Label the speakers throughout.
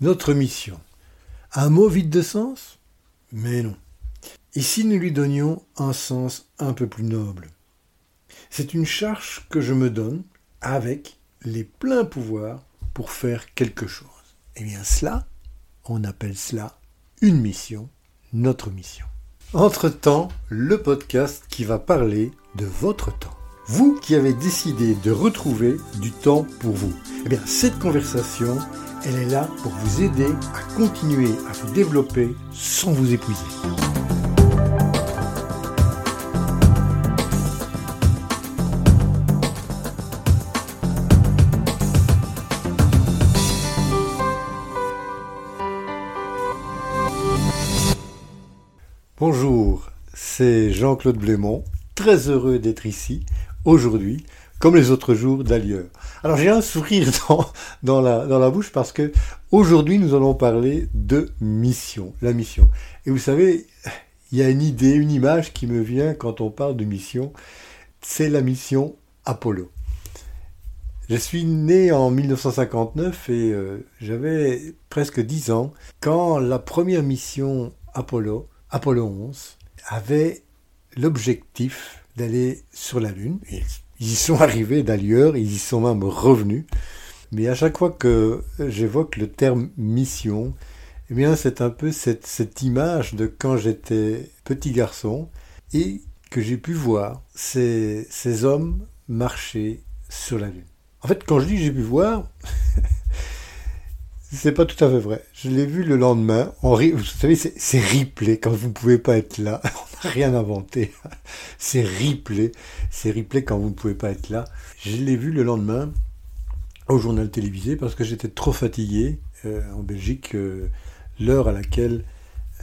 Speaker 1: Notre mission. Un mot vide de sens? Mais non. Et si nous lui donnions un sens un peu plus noble? C'est une charge que je me donne avec les pleins pouvoirs pour faire quelque chose. Eh bien cela, on appelle cela une mission, notre mission. Entre-temps, le podcast qui va parler de votre temps. Vous qui avez décidé de retrouver du temps pour vous. Eh bien, cette conversation, elle est là pour vous aider à continuer à vous développer sans vous épuiser. Bonjour, c'est Jean-Claude Blémont, très heureux d'être ici aujourd'hui, comme les autres jours d'ailleurs. Alors j'ai un sourire dans, la, bouche parce que aujourd'hui nous allons parler de mission, la mission. Et vous savez, il y a une idée, une image qui me vient quand on parle de mission, c'est la mission Apollo. Je suis né en 1959 et euh, j'avais presque 10 ans quand la première mission Apollo Apollo 11 avait l'objectif d'aller sur la Lune. Ils y sont arrivés d'ailleurs, ils y sont même revenus. Mais à chaque fois que j'évoque le terme mission, eh bien c'est un peu cette, image de quand j'étais petit garçon et que j'ai pu voir ces, ces hommes marcher sur la Lune. En fait, quand je dis j'ai pu voir, C'est pas tout à fait vrai. Je l'ai vu le lendemain. Vous savez, c'est replay quand vous ne pouvez pas être là. On n'a rien inventé. C'est replay. C'est replay quand vous ne pouvez pas être là. Je l'ai vu le lendemain au journal télévisé parce que j'étais trop fatigué euh, en Belgique. Euh, l'heure à laquelle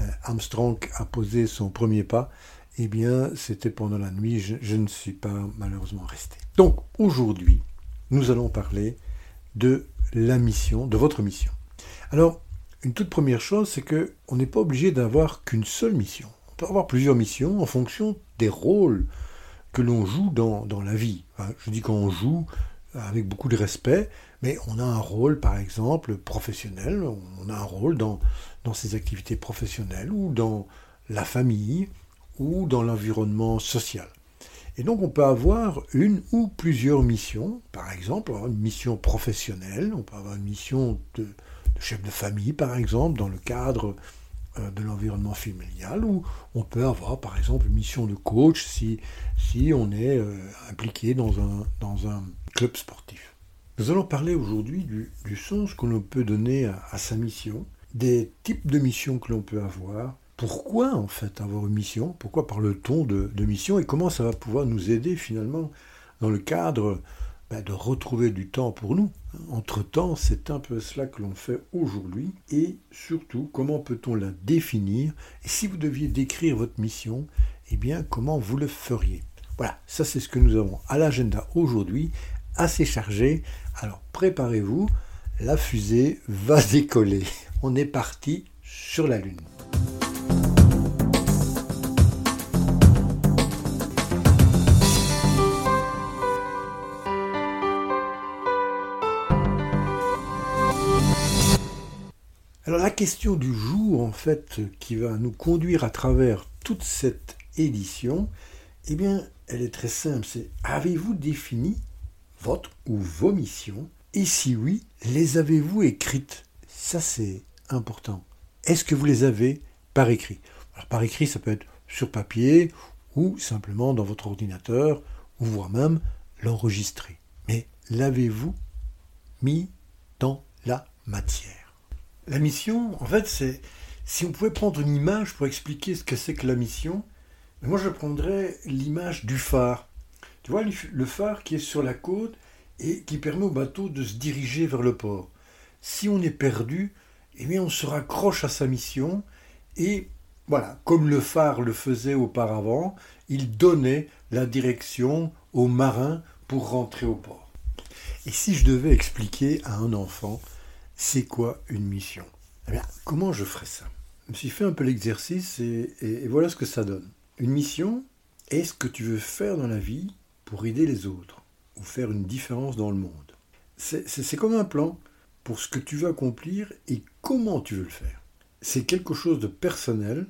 Speaker 1: euh, Armstrong a posé son premier pas, eh bien, c'était pendant la nuit. Je, je ne suis pas malheureusement resté. Donc, aujourd'hui, nous allons parler de la mission, de votre mission. Alors, une toute première chose, c'est que on n'est pas obligé d'avoir qu'une seule mission. On peut avoir plusieurs missions en fonction des rôles que l'on joue dans, la vie. Je dis qu'on joue avec beaucoup de respect, mais on a un rôle, par exemple, professionnel, on a un rôle dans, dans ses activités professionnelles ou dans la famille ou dans l'environnement social. Et donc on peut avoir une ou plusieurs missions, par exemple une mission professionnelle, on peut avoir une mission de, chef de famille, par exemple, dans le cadre euh, de l'environnement familial, ou on peut avoir, par exemple, une mission de coach si, si on est euh, impliqué dans un, dans un club sportif. Nous allons parler aujourd'hui du, du, sens que l'on peut donner à, à sa mission, des types de missions que l'on peut avoir, pourquoi en fait avoir une mission, pourquoi parle-t-on de, de, mission et comment ça va pouvoir nous aider finalement dans le cadre ben, de retrouver du temps pour nous. Entre-temps, c'est un peu cela que l'on fait aujourd'hui et surtout comment peut-on la définir? Et si vous deviez décrire votre mission, eh bien comment vous le feriez? Voilà, ça c'est ce que nous avons à l'agenda aujourd'hui, assez chargé. Alors préparez-vous, la fusée va décoller. On est parti sur la Lune. Alors la question du jour, en fait, qui va nous conduire à travers toute cette édition, eh bien, elle est très simple. C'est avez-vous défini votre ou vos missions? Et si oui, les avez-vous écrites? Ça, c'est important. Est-ce que vous les avez par écrit? Alors, par écrit, ça peut être sur papier ou simplement dans votre ordinateur ou voire même l'enregistrer. Mais l'avez-vous mis dans la matière? La mission, en fait, c'est si on pouvait prendre une image pour expliquer ce que c'est que la mission, moi je prendrais l'image du phare. Tu vois, le phare qui est sur la côte et qui permet au bateau de se diriger vers le port. Si on est perdu, eh bien on se raccroche à sa mission et voilà, comme le phare le faisait auparavant, il donnait la direction aux marins pour rentrer au port. Et si je devais expliquer à un enfant c'est quoi une mission? Eh Comment je ferais ça? Je me suis fait un peu l'exercice et, voilà ce que ça donne. Une mission est ce que tu veux faire dans la vie pour aider les autres ou faire une différence dans le monde? C'est comme un plan pour ce que tu veux accomplir et comment tu veux le faire. C'est quelque chose de personnel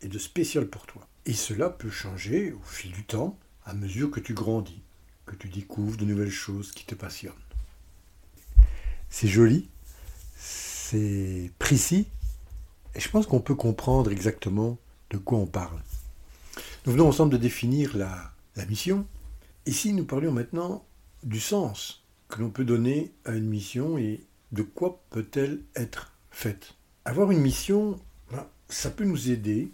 Speaker 1: et de spécial pour toi. Et cela peut changer au fil du temps, à mesure que tu grandis, que tu découvres de nouvelles choses qui te passionnent. C'est joli, c'est précis, et je pense qu'on peut comprendre exactement de quoi on parle. Nous venons ensemble de définir la, mission. Ici, nous parlions maintenant du sens que l'on peut donner à une mission et de quoi peut-elle être faite. Avoir une mission, ben, ça peut nous aider,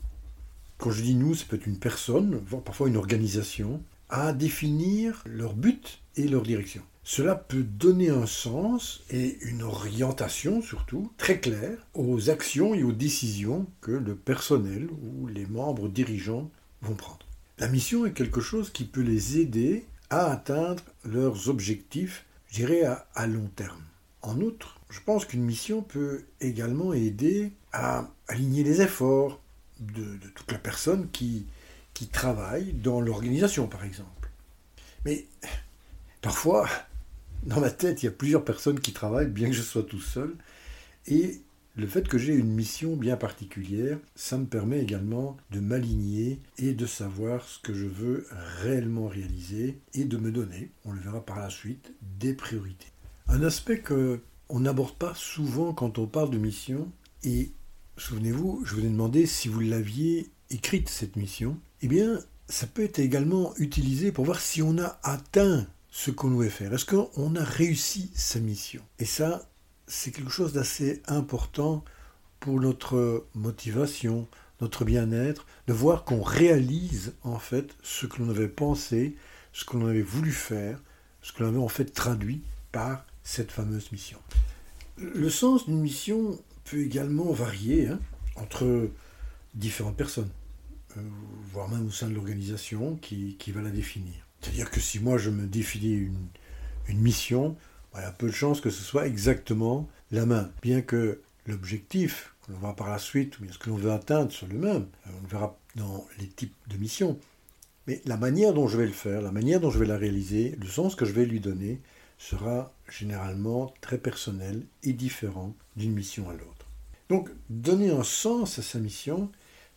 Speaker 1: quand je dis nous, ça peut être une personne, voire parfois une organisation, à définir leur but et leur direction. Cela peut donner un sens et une orientation surtout très claire aux actions et aux décisions que le personnel ou les membres dirigeants vont prendre. La mission est quelque chose qui peut les aider à atteindre leurs objectifs, je dirais, à, long terme. En outre, je pense qu'une mission peut également aider à aligner les efforts de, toute la personne qui, qui travaille dans l'organisation, par exemple. Mais parfois, dans ma tête, il y a plusieurs personnes qui travaillent, bien que je sois tout seul. Et le fait que j'ai une mission bien particulière, ça me permet également de m'aligner et de savoir ce que je veux réellement réaliser et de me donner, on le verra par la suite, des priorités. Un aspect que on n'aborde pas souvent quand on parle de mission, et souvenez-vous, je vous ai demandé si vous l'aviez écrite cette mission, eh bien, ça peut être également utilisé pour voir si on a atteint ce qu'on voulait faire. Est-ce qu'on a réussi sa mission? Et ça, c'est quelque chose d'assez important pour notre motivation, notre bien-être, de voir qu'on réalise en fait ce que l'on avait pensé, ce que l'on avait voulu faire, ce que l'on avait en fait traduit par cette fameuse mission. Le sens d'une mission peut également varier hein, entre différentes personnes, voire même au sein de l'organisation qui va la définir. C'est-à-dire que si moi je me définis une, une mission, il y a peu de chances que ce soit exactement la même. Bien que l'objectif, que l'on verra par la suite, ou bien ce que l'on veut atteindre soit le même, euh, on le verra dans les types de missions. Mais la manière dont je vais le faire, la manière dont je vais la réaliser, le sens que je vais lui donner, sera généralement très personnel et différent d'une mission à l'autre. Donc, donner un sens à sa mission,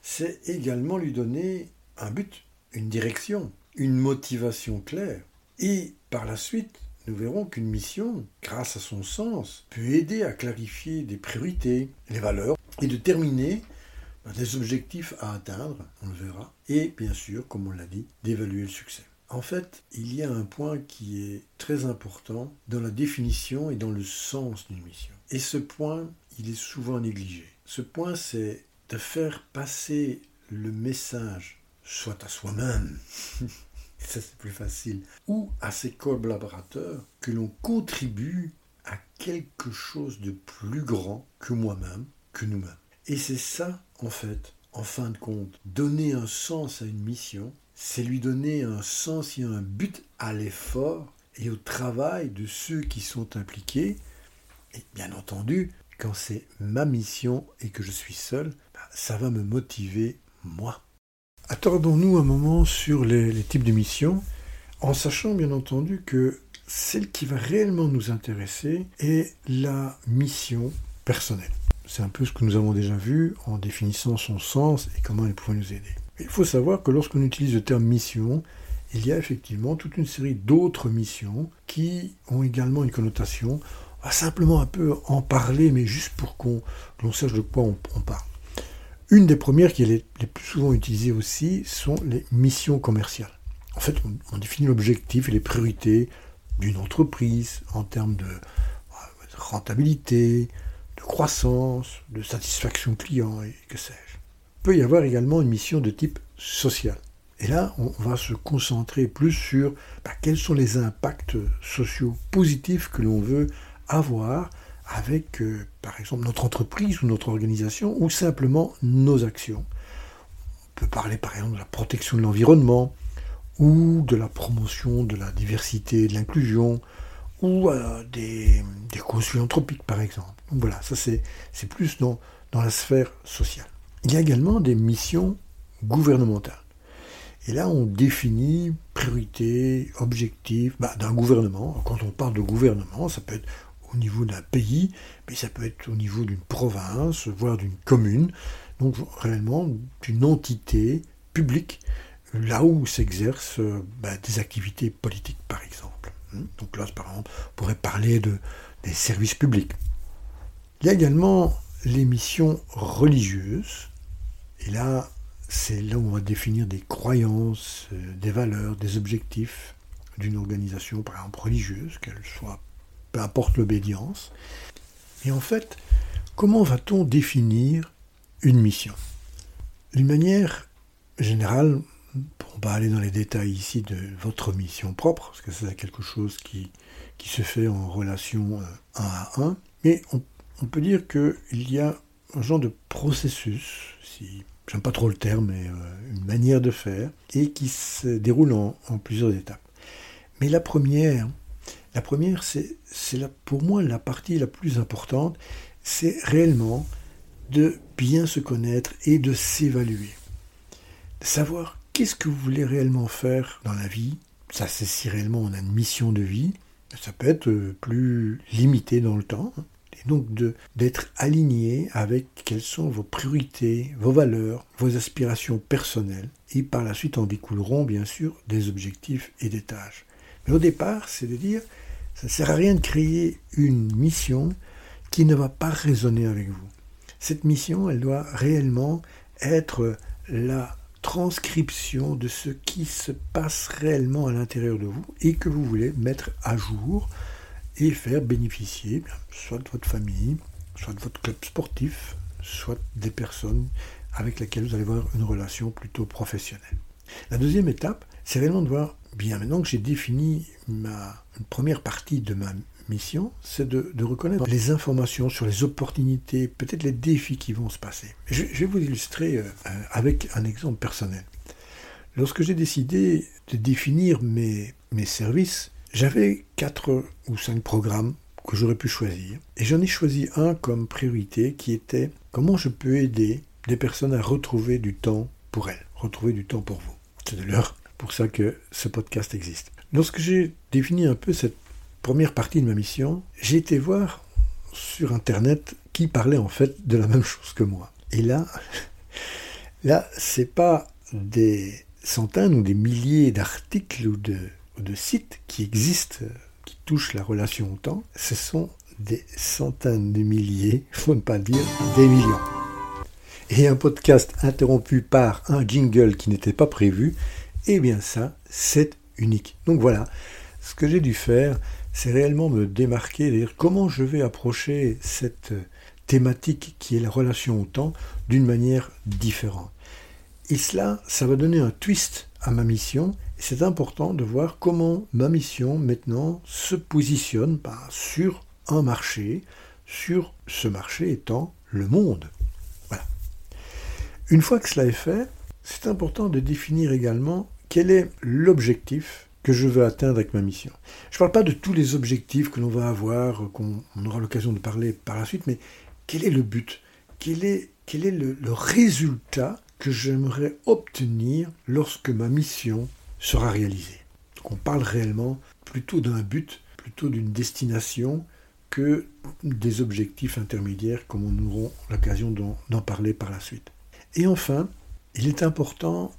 Speaker 1: c'est également lui donner un but, une direction, une motivation claire. Et par la suite, nous verrons qu'une mission, grâce à son sens, peut aider à clarifier des priorités, les valeurs, et de terminer des objectifs à atteindre, on le verra, et bien sûr, comme on l'a dit, d'évaluer le succès. En fait, il y a un point qui est très important dans la définition et dans le sens d'une mission. Et ce point, il est souvent négligé. Ce point, c'est de faire passer le message soit à soi-même, ça c'est plus facile, ou à ses collaborateurs, que l'on contribue à quelque chose de plus grand que moi-même, que nous-mêmes. Et c'est ça, en fait, en fin de compte, donner un sens à une mission, c'est lui donner un sens et un but à l'effort et au travail de ceux qui sont impliqués. Et bien entendu, quand c'est ma mission et que je suis seul, ça va me motiver moi. Attardons-nous un moment sur les, types de missions, en sachant bien entendu que celle qui va réellement nous intéresser est la mission personnelle. C'est un peu ce que nous avons déjà vu en définissant son sens et comment elle pourrait nous aider. Il faut savoir que lorsqu'on utilise le terme mission, il y a effectivement toute une série d'autres missions qui ont également une connotation. On va simplement un peu en parler, mais juste pour qu'on sache de quoi on parle. Une des premières qui est les plus souvent utilisées aussi sont les missions commerciales. En fait, on, définit l'objectif et les priorités d'une entreprise en termes de rentabilité, de croissance, de satisfaction client et que sais-je. Peut y avoir également une mission de type social. Et là, on va se concentrer plus sur bah, quels sont les impacts sociaux positifs que l'on veut avoir avec, euh, par exemple, notre entreprise ou notre organisation, ou simplement nos actions. On peut parler, par exemple, de la protection de l'environnement, ou de la promotion de la diversité et de l'inclusion, ou euh, des, des, causes philanthropiques, par exemple. Donc voilà, ça c'est plus dans, dans la sphère sociale. Il y a également des missions gouvernementales. Et là, on définit priorité, objectif bah, d'un gouvernement. Quand on parle de gouvernement, ça peut être au niveau d'un pays, mais ça peut être au niveau d'une province, voire d'une commune, donc réellement d'une entité publique, là où s'exercent ben, des activités politiques par exemple. Hein. Donc là, par exemple, on pourrait parler de, des services publics. Il y a également les missions religieuses, et là, c'est là où on va définir des croyances, euh, des valeurs, des objectifs d'une organisation, par exemple religieuse, qu'elle soit, peu importe l'obédience. Et en fait, comment va-t-on définir une mission? D'une manière générale, on va aller dans les détails ici de votre mission propre, parce que c'est quelque chose qui, qui se fait en relation euh, un à un, mais on, on peut dire qu'il y a un genre de processus, si j'aime pas trop le terme, mais euh, une manière de faire, et qui se déroule en, plusieurs étapes. Mais la première, la première, c'est, pour moi la partie la plus importante, c'est réellement de bien se connaître et de s'évaluer. De savoir qu'est-ce que vous voulez réellement faire dans la vie. Ça, c'est si réellement on a une mission de vie. Ça peut être euh, plus limité dans le temps. Hein et donc d'être aligné avec quelles sont vos priorités, vos valeurs, vos aspirations personnelles, et par la suite en découleront bien sûr des objectifs et des tâches. Mais au départ, c'est de dire, ça ne sert à rien de créer une mission qui ne va pas résonner avec vous. Cette mission, elle doit réellement être la transcription de ce qui se passe réellement à l'intérieur de vous et que vous voulez mettre à jour et faire bénéficier soit de votre famille, soit de votre club sportif, soit des personnes avec lesquelles vous allez avoir une relation plutôt professionnelle. La deuxième étape, c'est réellement de voir, bien maintenant que j'ai défini ma première partie de ma mission, c'est de, reconnaître les informations sur les opportunités, peut-être les défis qui vont se passer. Je, vais vous illustrer euh, avec un exemple personnel. Lorsque j'ai décidé de définir mes, mes services, j'avais quatre ou cinq programmes que j'aurais pu choisir. Et j'en ai choisi un comme priorité qui était comment je peux aider des personnes à retrouver du temps pour elles, retrouver du temps pour vous. C'est de l'heure pour ça que ce podcast existe. Lorsque j'ai défini un peu cette première partie de ma mission, j'ai été voir sur Internet qui parlait en fait de la même chose que moi. Et là, là, c'est pas des centaines ou des milliers d'articles ou de sites qui existent, qui touchent la relation au temps, ce sont des centaines de milliers, faut ne pas dire des millions. Et un podcast interrompu par un jingle qui n'était pas prévu, eh bien ça, c'est unique. Donc voilà, ce que j'ai dû faire, c'est réellement me démarquer, dire comment je vais approcher cette thématique qui est la relation au temps d'une manière différente. Et cela, ça va donner un twist à ma mission c'est important de voir comment ma mission maintenant se positionne bah, sur un marché, sur ce marché étant le monde. Voilà. Une fois que cela est fait, c'est important de définir également quel est l'objectif que je veux atteindre avec ma mission? Je ne parle pas de tous les objectifs que l'on va avoir, qu'on aura l'occasion de parler par la suite, mais quel est le but? Quel est, le résultat que j'aimerais obtenir lorsque ma mission sera réalisé. Donc on parle réellement plutôt d'un but, plutôt d'une destination que des objectifs intermédiaires comme on aura l'occasion d'en parler par la suite. Et enfin, il est important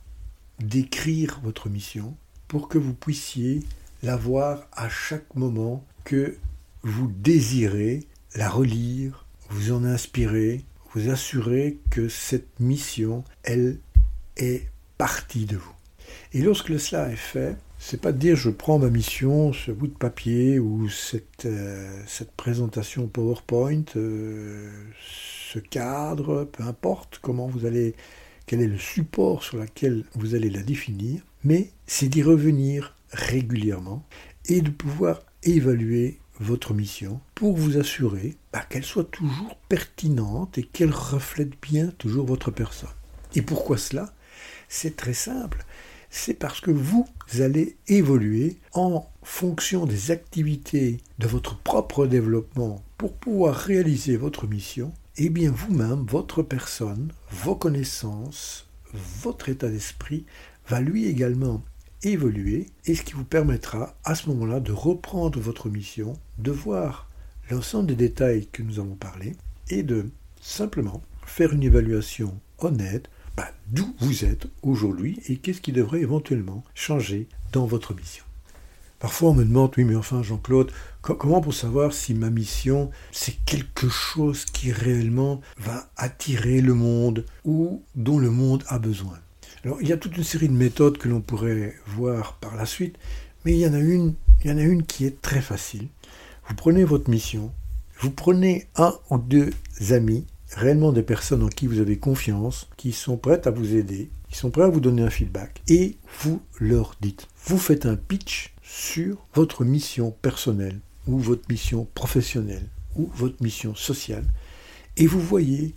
Speaker 1: d'écrire votre mission pour que vous puissiez la voir à chaque moment que vous désirez la relire, vous en inspirer, vous assurer que cette mission, elle, est partie de vous. Et lorsque cela est fait, c'est pas de dire je prends ma mission, ce bout de papier ou cette, euh, cette présentation PowerPoint, euh, ce cadre, peu importe comment vous allez, quel est le support sur lequel vous allez la définir, mais c'est d'y revenir régulièrement et de pouvoir évaluer votre mission pour vous assurer bah, qu'elle soit toujours pertinente et qu'elle reflète bien toujours votre personne. Et pourquoi cela? C'est très simple c'est parce que vous allez évoluer en fonction des activités de votre propre développement pour pouvoir réaliser votre mission. Eh bien vous-même, votre personne, vos connaissances, votre état d'esprit va lui également évoluer et ce qui vous permettra à ce moment-là de reprendre votre mission, de voir l'ensemble des détails que nous avons parlé et de simplement faire une évaluation honnête bah, d'où vous êtes aujourd'hui et qu'est-ce qui devrait éventuellement changer dans votre mission. Parfois on me demande, oui mais enfin Jean-Claude, comment pour savoir si ma mission c'est quelque chose qui réellement va attirer le monde ou dont le monde a besoin? Alors il y a toute une série de méthodes que l'on pourrait voir par la suite, mais il y en a une, il y en a une qui est très facile. Vous prenez votre mission, vous prenez un ou deux amis réellement des personnes en qui vous avez confiance, qui sont prêtes à vous aider, qui sont prêts à vous donner un feedback, et vous leur dites. Vous faites un pitch sur votre mission personnelle, ou votre mission professionnelle, ou votre mission sociale, et vous voyez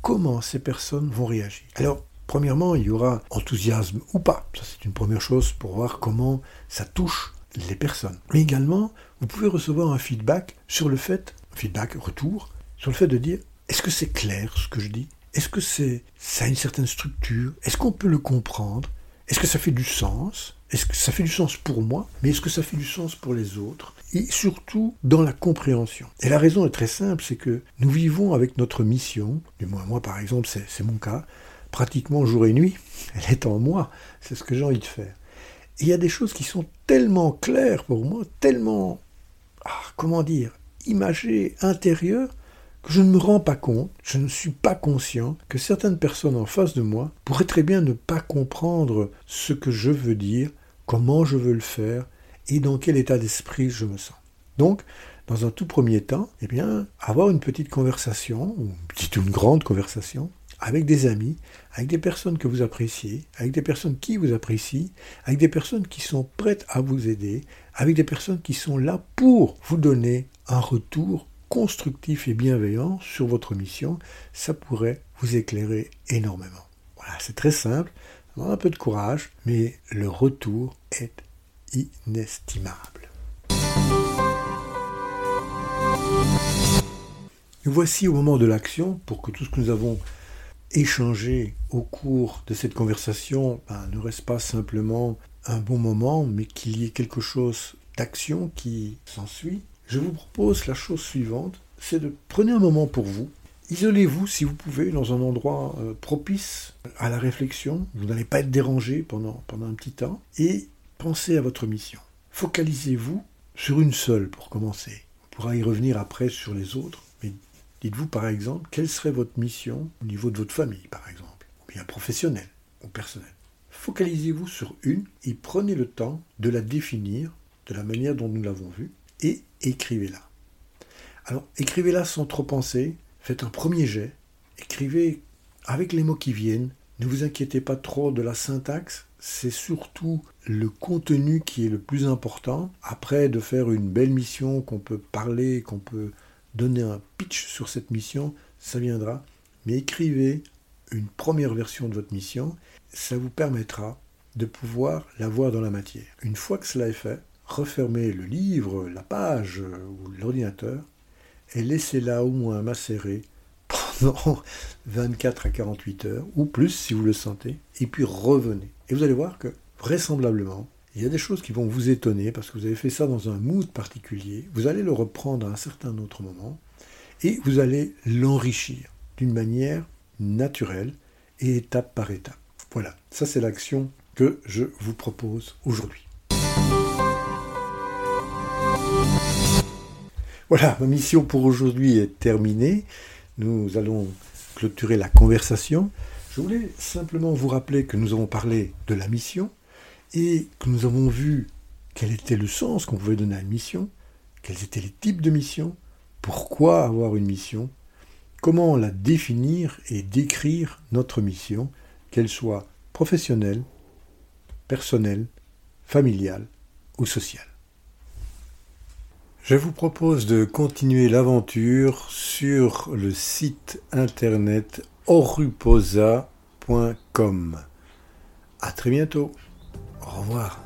Speaker 1: comment ces personnes vont réagir. Alors, premièrement, il y aura enthousiasme ou pas. Ça, c'est une première chose pour voir comment ça touche les personnes. Mais également, vous pouvez recevoir un feedback sur le fait, feedback retour, sur le fait de dire est-ce que c'est clair ce que je dis? Est-ce que c'est ça a une certaine structure? Est-ce qu'on peut le comprendre? Est-ce que ça fait du sens? Est-ce que ça fait du sens pour moi? Mais est-ce que ça fait du sens pour les autres? Et surtout dans la compréhension. Et la raison est très simple, c'est que nous vivons avec notre mission, du moins moi par exemple, c'est mon cas, pratiquement jour et nuit. Elle est en moi, c'est ce que j'ai envie de faire. Il y a des choses qui sont tellement claires pour moi, tellement, ah, comment dire, imagées, intérieures, que je ne me rends pas compte, je ne suis pas conscient que certaines personnes en face de moi pourraient très bien ne pas comprendre ce que je veux dire, comment je veux le faire et dans quel état d'esprit je me sens. Donc, dans un tout premier temps, eh bien, avoir une petite conversation, ou une une grande conversation, avec des amis, avec des personnes que vous appréciez, avec des personnes qui vous apprécient, avec des personnes qui sont prêtes à vous aider, avec des personnes qui sont là pour vous donner un retour constructif et bienveillant sur votre mission, ça pourrait vous éclairer énormément. Voilà, c'est très simple, un peu de courage, mais le retour est inestimable. Nous voici au moment de l'action pour que tout ce que nous avons échangé au cours de cette conversation ben, ne reste pas simplement un bon moment, mais qu'il y ait quelque chose d'action qui s'ensuit je vous propose la chose suivante, c'est de prenez un moment pour vous, isolez-vous si vous pouvez dans un endroit euh, propice à la réflexion, vous n'allez pas être dérangé pendant, pendant un petit temps, et pensez à votre mission. Focalisez-vous sur une seule pour commencer. On pourra y revenir après sur les autres, mais dites-vous par exemple quelle serait votre mission au niveau de votre famille par exemple, ou bien professionnelle ou personnelle. Focalisez-vous sur une et prenez le temps de la définir de la manière dont nous l'avons vu et écrivez-la. Alors, écrivez-la sans trop penser, faites un premier jet, écrivez avec les mots qui viennent, ne vous inquiétez pas trop de la syntaxe, c'est surtout le contenu qui est le plus important. Après, de faire une belle mission, qu'on peut parler, qu'on peut donner un pitch sur cette mission, ça viendra. Mais écrivez une première version de votre mission, ça vous permettra de pouvoir la voir dans la matière. Une fois que cela est fait, refermez le livre, la page ou l'ordinateur et laissez-la au moins macérer pendant 24 à 48 heures ou plus si vous le sentez et puis revenez. Et vous allez voir que vraisemblablement, il y a des choses qui vont vous étonner parce que vous avez fait ça dans un mood particulier. Vous allez le reprendre à un certain autre moment et vous allez l'enrichir d'une manière naturelle et étape par étape. Voilà, ça c'est l'action que je vous propose aujourd'hui. Voilà, ma mission pour aujourd'hui est terminée. Nous allons clôturer la conversation. Je voulais simplement vous rappeler que nous avons parlé de la mission et que nous avons vu quel était le sens qu'on pouvait donner à une mission, quels étaient les types de missions, pourquoi avoir une mission, comment la définir et décrire notre mission, qu'elle soit professionnelle, personnelle, familiale ou sociale. Je vous propose de continuer l'aventure sur le site internet oruposa.com. À très bientôt. Au revoir.